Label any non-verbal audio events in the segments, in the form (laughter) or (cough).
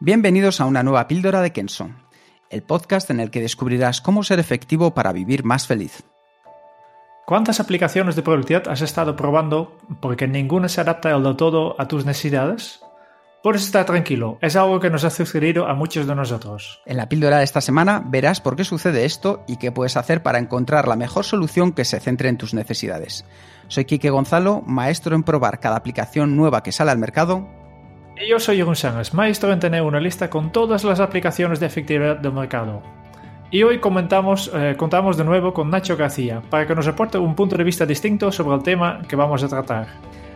Bienvenidos a una nueva píldora de Kenso, el podcast en el que descubrirás cómo ser efectivo para vivir más feliz. ¿Cuántas aplicaciones de productividad has estado probando porque ninguna se adapta del todo a tus necesidades? Puedes estar tranquilo, es algo que nos ha sucedido a muchos de nosotros. En la píldora de esta semana verás por qué sucede esto y qué puedes hacer para encontrar la mejor solución que se centre en tus necesidades. Soy Quique Gonzalo, maestro en probar cada aplicación nueva que sale al mercado y yo soy Jeroen Sánchez, maestro en tener una lista con todas las aplicaciones de efectividad del mercado. Y hoy comentamos, eh, contamos de nuevo con Nacho García para que nos aporte un punto de vista distinto sobre el tema que vamos a tratar.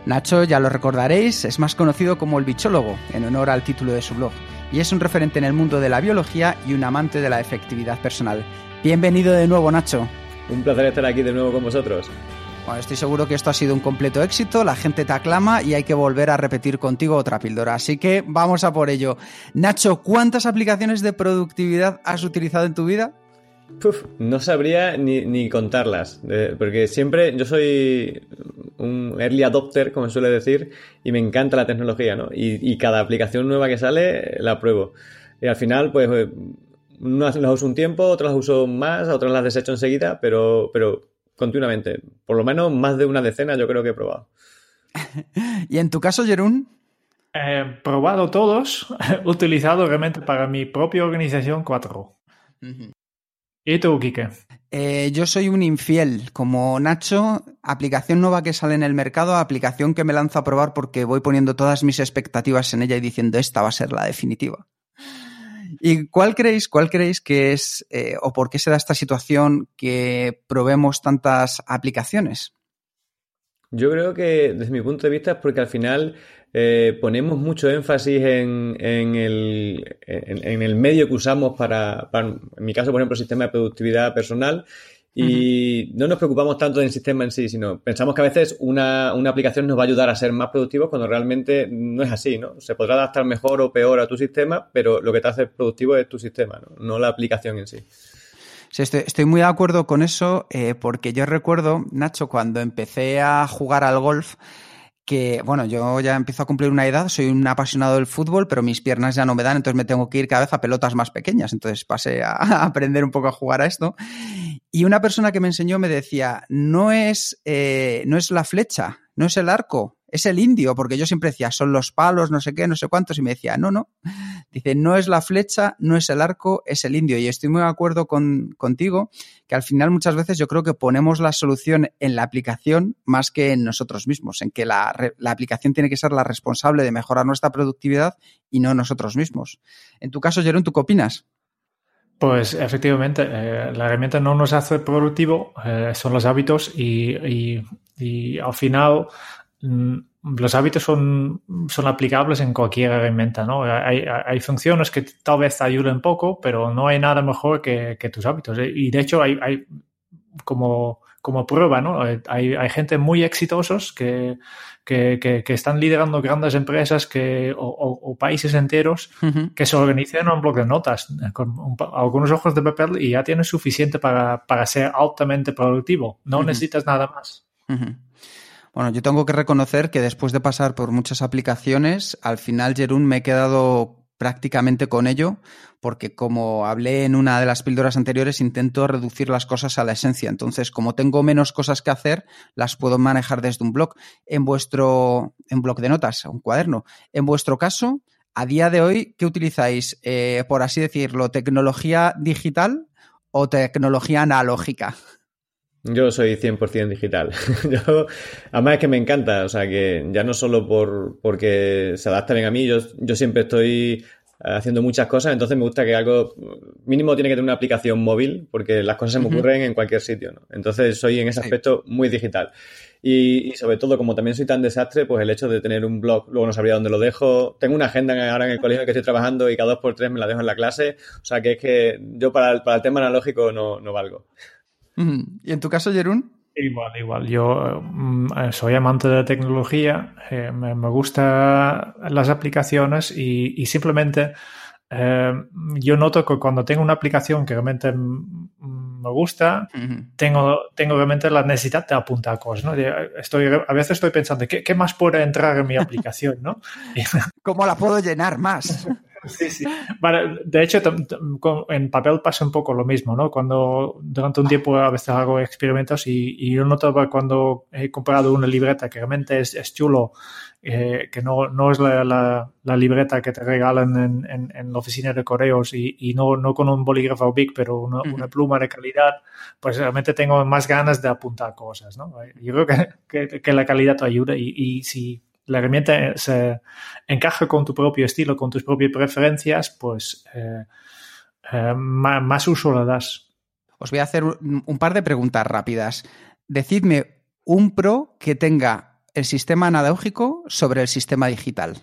Nacho, ya lo recordaréis, es más conocido como el bichólogo, en honor al título de su blog, y es un referente en el mundo de la biología y un amante de la efectividad personal. Bienvenido de nuevo, Nacho. Un placer estar aquí de nuevo con vosotros. Bueno, estoy seguro que esto ha sido un completo éxito, la gente te aclama y hay que volver a repetir contigo otra píldora. Así que vamos a por ello. Nacho, ¿cuántas aplicaciones de productividad has utilizado en tu vida? no sabría ni, contarlas, porque siempre yo soy un early adopter, como suele decir, y me encanta la tecnología, ¿no? Y, cada aplicación nueva que sale la pruebo. Y al final, pues, unas las uso un tiempo, otras las uso más, otras las desecho enseguida, pero, pero continuamente. Por lo menos más de una decena yo creo que he probado. (laughs) ¿Y en tu caso, Jerún? He probado todos, he (laughs) utilizado realmente para mi propia organización cuatro. ¿Y tú, Quique? Eh, yo soy un infiel. Como Nacho, aplicación nueva que sale en el mercado, aplicación que me lanzo a probar porque voy poniendo todas mis expectativas en ella y diciendo esta va a ser la definitiva. ¿Y cuál creéis, cuál creéis que es eh, o por qué se da esta situación que probemos tantas aplicaciones? Yo creo que desde mi punto de vista es porque al final eh, ponemos mucho énfasis en, el, en, el, medio que usamos para, para, en mi caso, por ejemplo, el sistema de productividad personal y no nos preocupamos tanto del sistema en sí, sino pensamos que a veces una, aplicación nos va a ayudar a ser más productivos cuando realmente no es así, ¿no? Se podrá adaptar mejor o peor a tu sistema, pero lo que te hace productivo es tu sistema, no, la aplicación en sí. Sí, estoy, muy de acuerdo con eso, eh, porque yo recuerdo, Nacho, cuando empecé a jugar al golf, que, bueno, yo ya empiezo a cumplir una edad, soy un apasionado del fútbol, pero mis piernas ya no me dan, entonces me tengo que ir cada vez a pelotas más pequeñas. Entonces pasé a, (laughs) aprender un poco a jugar a esto. Y una persona que me enseñó me decía, no es, eh, no es la flecha, no es el arco, es el indio, porque yo siempre decía, son los palos, no sé qué, no sé cuántos, y me decía, no, no. (laughs) Dice, no es la flecha, no es el arco, es el indio. Y estoy muy de acuerdo con, contigo, que al final muchas veces yo creo que ponemos la solución en la aplicación más que en nosotros mismos, en que la, aplicación tiene que ser la responsable de mejorar nuestra productividad y no nosotros mismos. En tu caso, Jerón, ¿tú qué opinas? Pues efectivamente, eh, la herramienta no nos hace productivo, eh, son los hábitos y, y al final Mm, los hábitos son, son aplicables en cualquier herramienta, ¿no? Hay, hay, funciones que tal vez te ayuden poco, pero no hay nada mejor que, que tus hábitos. Y de hecho hay, hay como, como prueba, ¿no? Hay, hay gente muy exitosos que, que, que, están liderando grandes empresas que, o, países enteros que se organizan en un bloque de notas con algunos ojos de papel y ya tienes suficiente para, para ser altamente productivo. No necesitas nada más. Bueno, yo tengo que reconocer que después de pasar por muchas aplicaciones, al final, Jerún, me he quedado prácticamente con ello, porque como hablé en una de las píldoras anteriores, intento reducir las cosas a la esencia. Entonces, como tengo menos cosas que hacer, las puedo manejar desde un blog. En vuestro, en blog de notas, un cuaderno. En vuestro caso, a día de hoy, ¿qué utilizáis? Eh, por así decirlo, tecnología digital o tecnología analógica. Yo soy 100% digital. (laughs) yo, además es que me encanta, o sea, que ya no solo por porque se adapta bien a mí, yo, yo siempre estoy haciendo muchas cosas, entonces me gusta que algo mínimo tiene que tener una aplicación móvil, porque las cosas se me ocurren en cualquier sitio, ¿no? Entonces soy en ese aspecto muy digital. Y, sobre todo, como también soy tan desastre, pues el hecho de tener un blog, luego no sabría dónde lo dejo. Tengo una agenda ahora en el colegio en que estoy trabajando y cada dos por tres me la dejo en la clase. O sea que es que yo para el, para el tema analógico no, no valgo. ¿Y en tu caso, Jerún? Igual, igual. Yo mm, soy amante de la tecnología, eh, me, me gustan las aplicaciones y, y simplemente eh, yo noto que cuando tengo una aplicación que realmente me gusta, tengo, tengo realmente la necesidad de apuntar cosas. ¿no? Estoy, a veces estoy pensando, ¿qué, ¿qué, más puede entrar en mi (laughs) aplicación? ¿no? (laughs) ¿Cómo la puedo llenar más? Sí, sí. Bueno, de hecho, en papel pasa un poco lo mismo, ¿no? Cuando durante un tiempo a veces hago experimentos y, y yo noto cuando he comprado una libreta que realmente es, es chulo, eh, que no, no es la, la, la, libreta que te regalan en, en, en la oficina de correos y, y, no, no con un bolígrafo big, pero una, uh -huh. una, pluma de calidad, pues realmente tengo más ganas de apuntar cosas, ¿no? Yo creo que, que, que la calidad te ayuda y, y si la herramienta se encaja con tu propio estilo, con tus propias preferencias, pues eh, eh, más, más, uso le das. Os voy a hacer un, par de preguntas rápidas. Decidme un pro que tenga el sistema analógico sobre el sistema digital.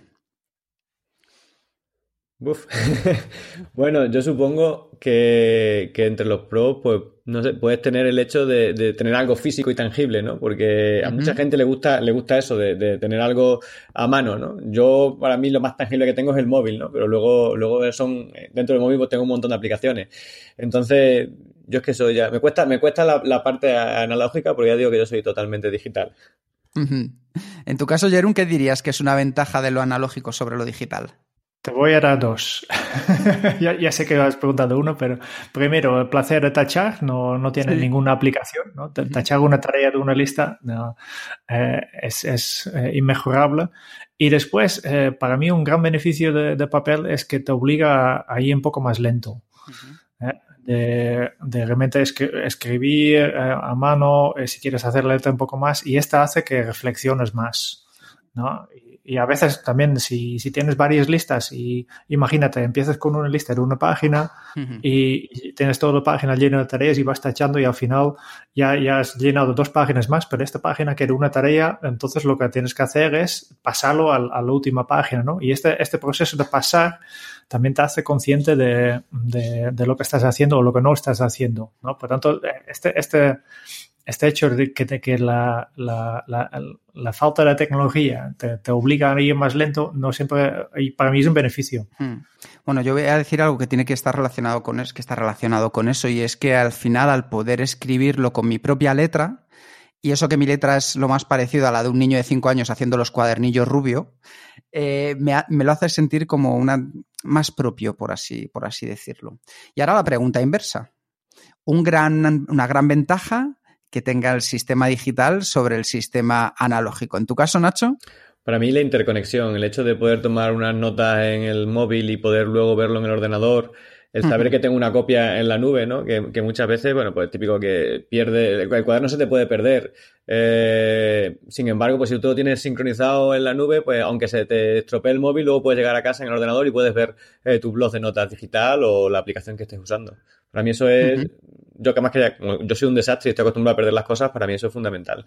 Uf. (laughs) bueno, yo supongo que, que, entre los pros, pues, no sé, puedes tener el hecho de, de tener algo físico y tangible, ¿no? Porque a uh -huh. mucha gente le gusta, le gusta eso, de, de, tener algo a mano, ¿no? Yo, para mí, lo más tangible que tengo es el móvil, ¿no? Pero luego, luego son, dentro del móvil, pues tengo un montón de aplicaciones. Entonces, yo es que soy ya, me cuesta, me cuesta la, la parte analógica porque ya digo que yo soy totalmente digital. Uh -huh. En tu caso, Jerún, ¿qué dirías que es una ventaja de lo analógico sobre lo digital? Te voy a dar dos. (laughs) ya, ya, sé que has preguntado uno, pero primero, el placer de tachar no, no tiene sí. ninguna aplicación. ¿no? Tachar una tarea de una lista no, eh, es, es eh, inmejorable. Y después, eh, para mí, un gran beneficio de, de, papel es que te obliga a ir un poco más lento. Uh -huh. de, de, realmente escribir a mano, si quieres hacer letra un poco más, y esta hace que reflexiones más. ¿No? y a veces también si, si, tienes varias listas y imagínate, empiezas con una lista de una página uh -huh. y, tienes toda la página llena de tareas y vas tachando y al final ya, ya has llenado dos páginas más, pero esta página que era una tarea, entonces lo que tienes que hacer es pasarlo a, a la última página, ¿no? Y este, este proceso de pasar también te hace consciente de, de, de, lo que estás haciendo o lo que no estás haciendo, ¿no? Por tanto, este, este, este hecho de que, la, la, la, la, falta de tecnología te, obliga a ir más lento, no siempre, y para mí es un beneficio. Hmm. Bueno, yo voy a decir algo que tiene que estar relacionado con eso, que está relacionado con eso, y es que al final, al poder escribirlo con mi propia letra, y eso que mi letra es lo más parecido a la de un niño de cinco años haciendo los cuadernillos rubio, eh, me, me, lo hace sentir como una más propio, por así, por así decirlo. Y ahora la pregunta inversa. Un gran, una gran ventaja que tenga el sistema digital sobre el sistema analógico. ¿En tu caso, Nacho? Para mí la interconexión, el hecho de poder tomar unas notas en el móvil y poder luego verlo en el ordenador, el saber uh -huh. que tengo una copia en la nube, ¿no? Que, que, muchas veces, bueno, pues típico que pierde, el cuaderno se te puede perder. Eh, sin embargo, pues si tú lo tienes sincronizado en la nube, pues aunque se te estropee el móvil, luego puedes llegar a casa en el ordenador y puedes ver eh, tu blog de notas digital o la aplicación que estés usando. Para mí eso es, uh -huh. yo que más que ya, yo soy un desastre y estoy acostumbrado a perder las cosas, para mí eso es fundamental.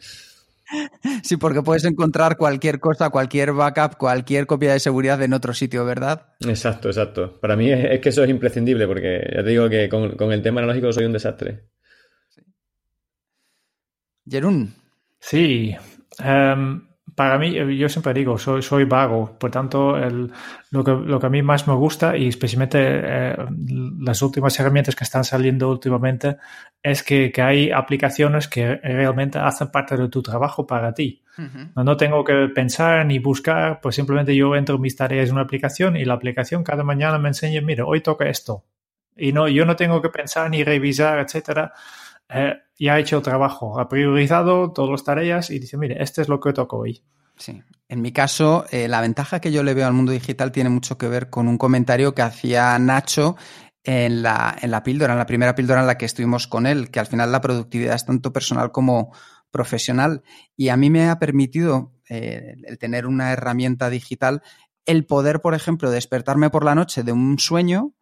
Sí, porque puedes encontrar cualquier cosa, cualquier backup, cualquier copia de seguridad en otro sitio, ¿verdad? Exacto, exacto. Para mí es, es que eso es imprescindible porque ya te digo que con, con el tema analógico soy un desastre. Sí. Jerún. Sí. Um, para mí, yo siempre digo, soy, soy vago, por tanto, el, lo, que, lo que a mí más me gusta y especialmente eh, las últimas herramientas que están saliendo últimamente es que, que, hay aplicaciones que realmente hacen parte de tu trabajo para ti. Uh -huh. no, no, tengo que pensar ni buscar, pues simplemente yo entro mis tareas en una aplicación y la aplicación cada mañana me enseña, mira, hoy toca esto. Y no, yo no tengo que pensar ni revisar, etcétera eh, ya ha hecho trabajo, ha priorizado todas las tareas y dice, mire, este es lo que toco hoy. Sí. En mi caso, eh, la ventaja que yo le veo al mundo digital tiene mucho que ver con un comentario que hacía Nacho en la, en la píldora, en la primera píldora en la que estuvimos con él, que al final la productividad es tanto personal como profesional y a mí me ha permitido eh, el tener una herramienta digital el poder, por ejemplo, despertarme por la noche de un sueño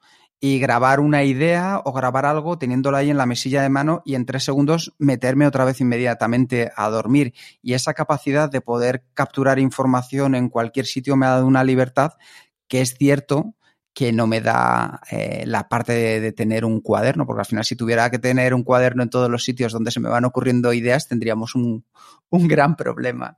y grabar una idea o grabar algo teniéndolo ahí en la mesilla de mano y en tres segundos meterme otra vez inmediatamente a dormir. Y esa capacidad de poder capturar información en cualquier sitio me ha dado una libertad que es cierto que no me da eh, la parte de, de, tener un cuaderno, porque al final si tuviera que tener un cuaderno en todos los sitios donde se me van ocurriendo ideas, tendríamos un, un gran problema.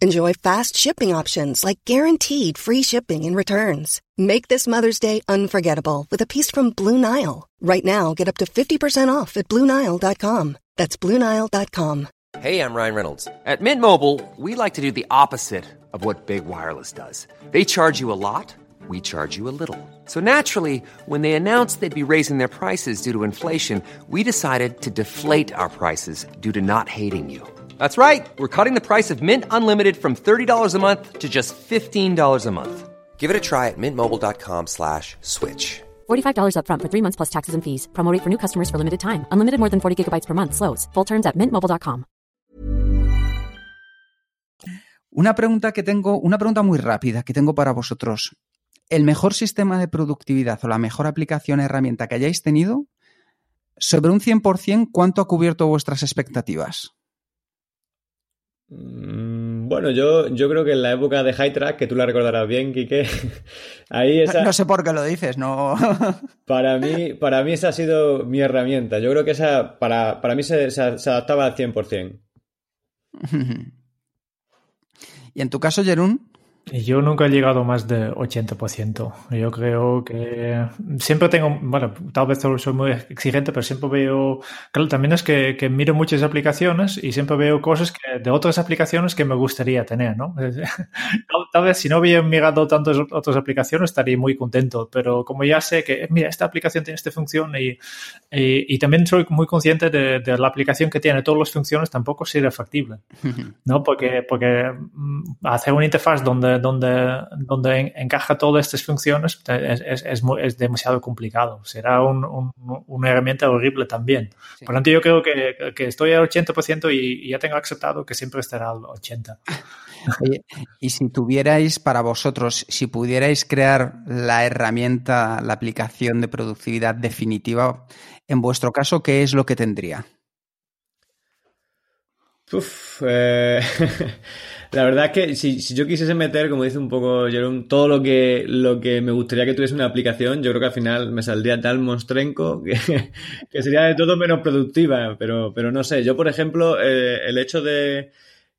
Enjoy fast shipping options like guaranteed free shipping and returns. Make this Mother's Day unforgettable with a piece from Blue Nile. Right now, get up to 50% off at BlueNile.com. That's BlueNile.com. Hey, I'm Ryan Reynolds. At Mint Mobile, we like to do the opposite of what Big Wireless does. They charge you a lot, we charge you a little. So naturally, when they announced they'd be raising their prices due to inflation, we decided to deflate our prices due to not hating you. That's right. We're cutting the price of Mint Unlimited from $30 a month to just $15 a month. Give it a try at mintmobile.com slash switch. $45 upfront for three months plus taxes and fees. Promote for new customers for limited time. Unlimited more than 40 gigabytes per month. Slows. Full terms at mintmobile.com. Una pregunta que tengo, una pregunta muy rápida que tengo para vosotros. ¿El mejor sistema de productividad o la mejor aplicación herramienta que hayáis tenido, sobre un 100%, ¿cuánto ha cubierto vuestras expectativas? Bueno, yo, yo creo que en la época de High Track, que tú la recordarás bien, Quique, (laughs) ahí esa... No sé por qué lo dices, no... (laughs) para, mí, para mí esa ha sido mi herramienta. Yo creo que esa para, para mí se, se, se adaptaba al 100%. (laughs) ¿Y en tu caso, Jerún? Yo nunca he llegado más de 80%. Yo creo que siempre tengo, bueno, tal vez soy muy exigente, pero siempre veo, claro, también es que, que miro muchas aplicaciones y siempre veo cosas que, de otras aplicaciones que me gustaría tener, ¿no? (laughs) tal vez si no hubiera mirado tantas otras aplicaciones estaría muy contento, pero como ya sé que, mira, esta aplicación tiene esta función y, y, y también soy muy consciente de, de, la aplicación que tiene todas las funciones tampoco sería factible, (laughs) ¿no? Porque, porque hacer una interfaz donde donde, donde encaja todas estas funciones es, es, es, muy, es demasiado complicado. Será un, un, una herramienta horrible también. Sí. Por lo tanto, yo creo que, que estoy al 80% y, y, ya tengo aceptado que siempre estará al 80%. (laughs) Oye, y si tuvierais para vosotros, si pudierais crear la herramienta, la aplicación de productividad definitiva, en vuestro caso, ¿qué es lo que tendría? Uf, eh, (laughs) la verdad es que si, yo quisiese meter, como dice un poco Jerome, todo lo que, lo que me gustaría que tuviese una aplicación, yo creo que al final me saldría tal monstrenco que, (laughs) que sería de todo menos productiva, pero, pero no sé. Yo, por ejemplo, eh, el hecho de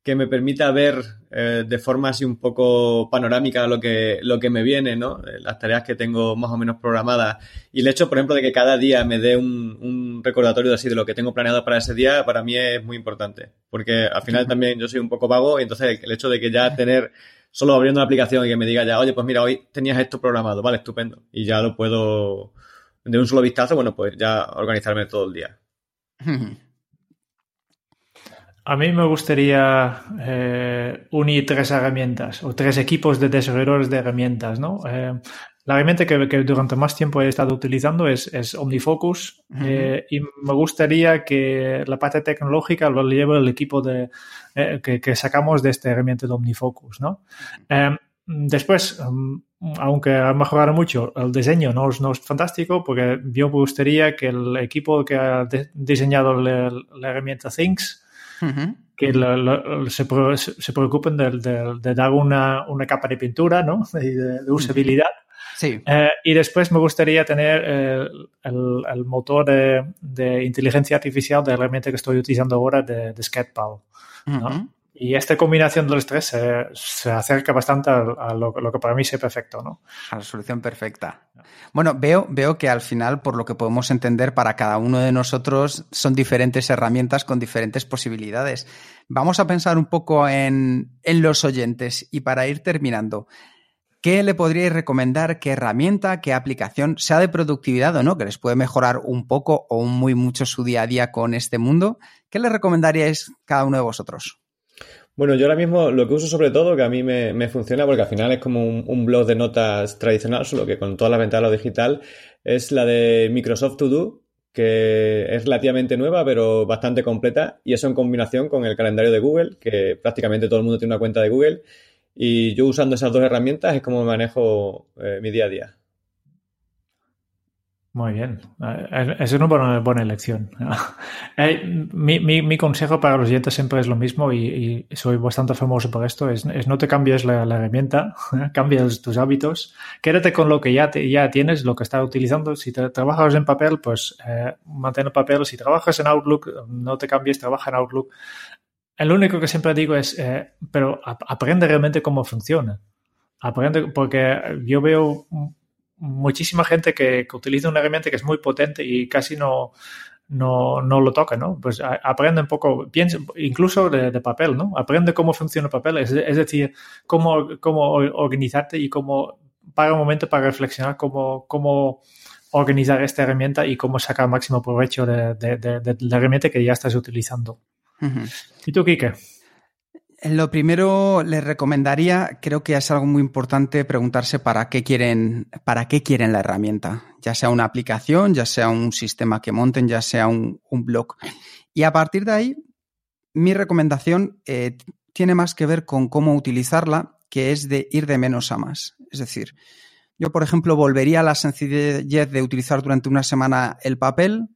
que me permita ver eh, de forma así un poco panorámica lo que, lo que me viene, ¿no? Las tareas que tengo más o menos programadas. Y el hecho, por ejemplo, de que cada día me dé un, un recordatorio así de lo que tengo planeado para ese día, para mí es muy importante. Porque al final también yo soy un poco vago y entonces el hecho de que ya tener solo abriendo una aplicación y que me diga ya, oye, pues mira, hoy tenías esto programado, vale, estupendo. Y ya lo puedo, de un solo vistazo, bueno, pues ya organizarme todo el día. (laughs) A mí me gustaría eh, unir tres herramientas o tres equipos de desarrolladores de herramientas, ¿no? Eh, la herramienta que, que, durante más tiempo he estado utilizando es, es OmniFocus uh -huh. eh, y me gustaría que la parte tecnológica lo lleve el equipo de, eh, que, que, sacamos de esta herramienta de OmniFocus, ¿no? Eh, después, um, aunque ha mejorado mucho, el diseño no es, no es, fantástico porque yo me gustaría que el equipo que ha de, diseñado la, la herramienta Things Uh -huh. que lo, lo, se, se, preocupen de, de, de, dar una, una, capa de pintura, ¿no? (laughs) De, de usabilidad. Sí. Eh, y después me gustaría tener el, el, el motor de, inteligencia artificial de la herramienta que estoy utilizando ahora de, Sketpal. Uh -huh. Y esta combinación de los tres se, acerca bastante a, lo, que para mí es perfecto, ¿no? A la solución perfecta. Bueno, veo, veo que al final, por lo que podemos entender, para cada uno de nosotros son diferentes herramientas con diferentes posibilidades. Vamos a pensar un poco en, en los oyentes y para ir terminando, ¿qué le podríais recomendar? ¿Qué herramienta, qué aplicación, sea de productividad o no, que les puede mejorar un poco o muy mucho su día a día con este mundo? ¿Qué le recomendaríais cada uno de vosotros? Bueno, yo ahora mismo lo que uso sobre todo, que a mí me, funciona, porque al final es como un, blog de notas tradicional, solo que con todas las ventanas lo digital, es la de Microsoft To Do, que es relativamente nueva, pero bastante completa, y eso en combinación con el calendario de Google, que prácticamente todo el mundo tiene una cuenta de Google, y yo usando esas dos herramientas es como manejo eh, mi día a día. Muy bien, es una buena, buena elección. (laughs) Eh, mi, mi, consejo para los oyentes siempre es lo mismo y, soy bastante famoso por esto, es, no te cambies la, herramienta, (laughs) cambias tus hábitos, quédate con lo que ya, ya tienes, lo que estás utilizando. Si te, trabajas en papel, pues eh, mantén el papel. Si trabajas en Outlook, no te cambies, trabaja en Outlook. El único que siempre digo es, eh, pero aprende realmente cómo funciona. Aprende, porque yo veo muchísima gente que, utiliza una herramienta que es muy potente y casi no, no, no lo toca, ¿no? Pues aprende un poco, piensa, incluso de, papel, ¿no? Aprende cómo funciona el papel, es, decir, cómo, cómo organizarte y cómo, para un momento para reflexionar cómo, cómo organizar esta herramienta y cómo sacar máximo provecho de, la herramienta que ya estás utilizando. ¿Y tú, Kike? Lo primero les recomendaría, creo que es algo muy importante preguntarse para qué quieren, para qué quieren la herramienta, ya sea una aplicación, ya sea un sistema que monten, ya sea un, blog. Y a partir de ahí, mi recomendación eh, tiene más que ver con cómo utilizarla, que es de ir de menos a más. Es decir, yo, por ejemplo, volvería a la sencillez de utilizar durante una semana el papel,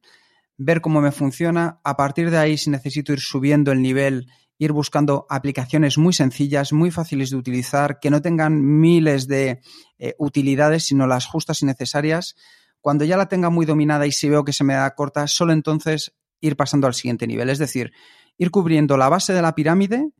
ver cómo me funciona. A partir de ahí, si necesito ir subiendo el nivel ir buscando aplicaciones muy sencillas, muy fáciles de utilizar, que no tengan miles de eh, utilidades, sino las justas y necesarias. Cuando ya la tenga muy dominada y si veo que se me da corta, solo entonces ir pasando al siguiente nivel. Es decir, ir cubriendo la base de la pirámide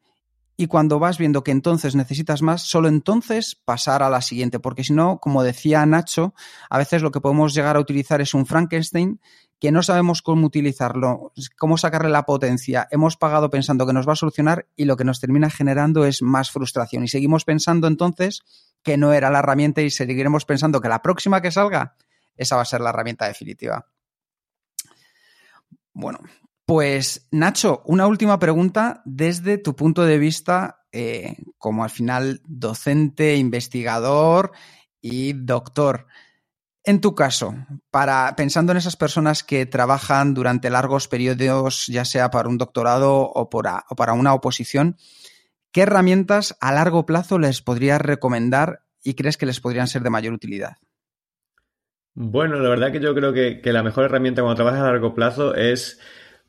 y cuando vas viendo que entonces necesitas más, solo entonces pasar a la siguiente, porque si no, como decía Nacho, a veces lo que podemos llegar a utilizar es un Frankenstein que no sabemos cómo utilizarlo, cómo sacarle la potencia, hemos pagado pensando que nos va a solucionar y lo que nos termina generando es más frustración. Y seguimos pensando entonces que no era la herramienta y seguiremos pensando que la próxima que salga, esa va a ser la herramienta definitiva. Bueno, pues Nacho, una última pregunta desde tu punto de vista eh, como al final docente, investigador y doctor. En tu caso, pensando en esas personas que trabajan durante largos periodos, ya sea para un doctorado o, o para una oposición, ¿qué herramientas a largo plazo les podrías recomendar y crees que les podrían ser de mayor utilidad? Bueno, la verdad que yo creo que, que la mejor herramienta cuando trabajas a largo plazo es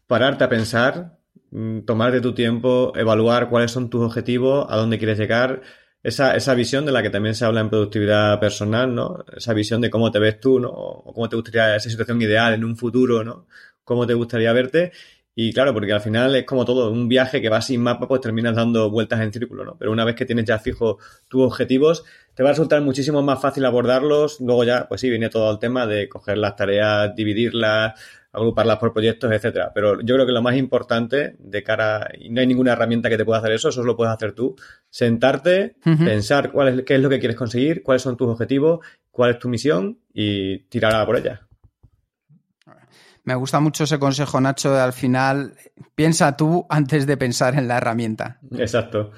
pararte a pensar, mm, tomarte tu tiempo, evaluar cuáles son tus objetivos, a dónde quieres llegar, esa, esa visión de la que también se habla en productividad personal, ¿no? Esa visión de cómo te ves tú, ¿no? O cómo te gustaría esa situación ideal en un futuro, ¿no? Cómo te gustaría verte. Y claro, porque al final es como todo, un viaje que va sin mapa, pues terminas dando vueltas en círculo, ¿no? Pero una vez que tienes ya fijo tus objetivos, te va a resultar muchísimo más fácil abordarlos. Luego ya, pues sí, viene todo el tema de coger las tareas, dividirlas, agruparlas por proyectos, etcétera. Pero yo creo que lo más importante de cara, y no hay ninguna herramienta que te pueda hacer eso, eso lo puedes hacer tú. Sentarte, pensar cuál es, qué es lo que quieres conseguir, cuáles son tus objetivos, cuál es tu misión y tirar por ella. Me gusta mucho ese consejo, Nacho, de al final piensa tú antes de pensar en la herramienta. Exacto.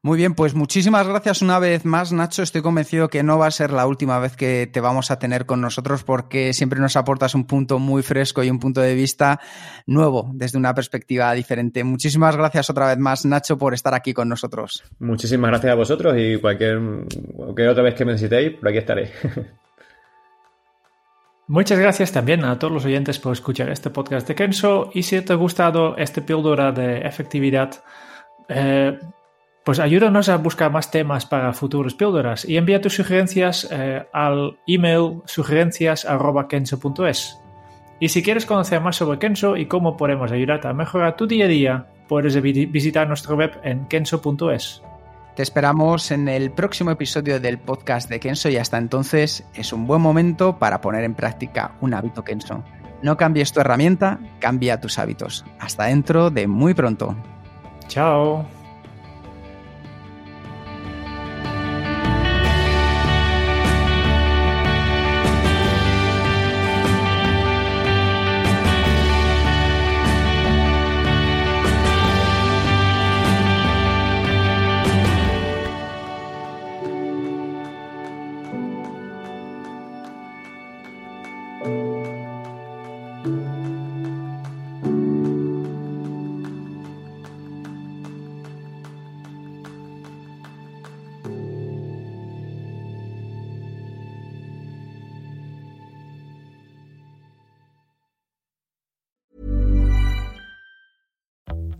Muy bien, pues muchísimas gracias una vez más, Nacho. Estoy convencido que no va a ser la última vez que te vamos a tener con nosotros porque siempre nos aportas un punto muy fresco y un punto de vista nuevo desde una perspectiva diferente. Muchísimas gracias otra vez más, Nacho, por estar aquí con nosotros. Muchísimas gracias a vosotros y cualquier, cualquier otra vez que me necesitéis, por aquí estaré. (laughs) Muchas gracias también a todos los oyentes por escuchar este podcast de Kenso y si te ha gustado este píldora de efectividad, eh, pues ayúdanos a buscar más temas para futuros píldoras y envía tus sugerencias eh, al email sugerencias.kenso.es. Y si quieres conocer más sobre Kenso y cómo podemos ayudarte a mejorar tu día a día, puedes visitar nuestra web en kenso.es. Te esperamos en el próximo episodio del podcast de Kenso y hasta entonces es un buen momento para poner en práctica un hábito Kenso. No cambies tu herramienta, cambia tus hábitos. Hasta dentro de muy pronto. Chao.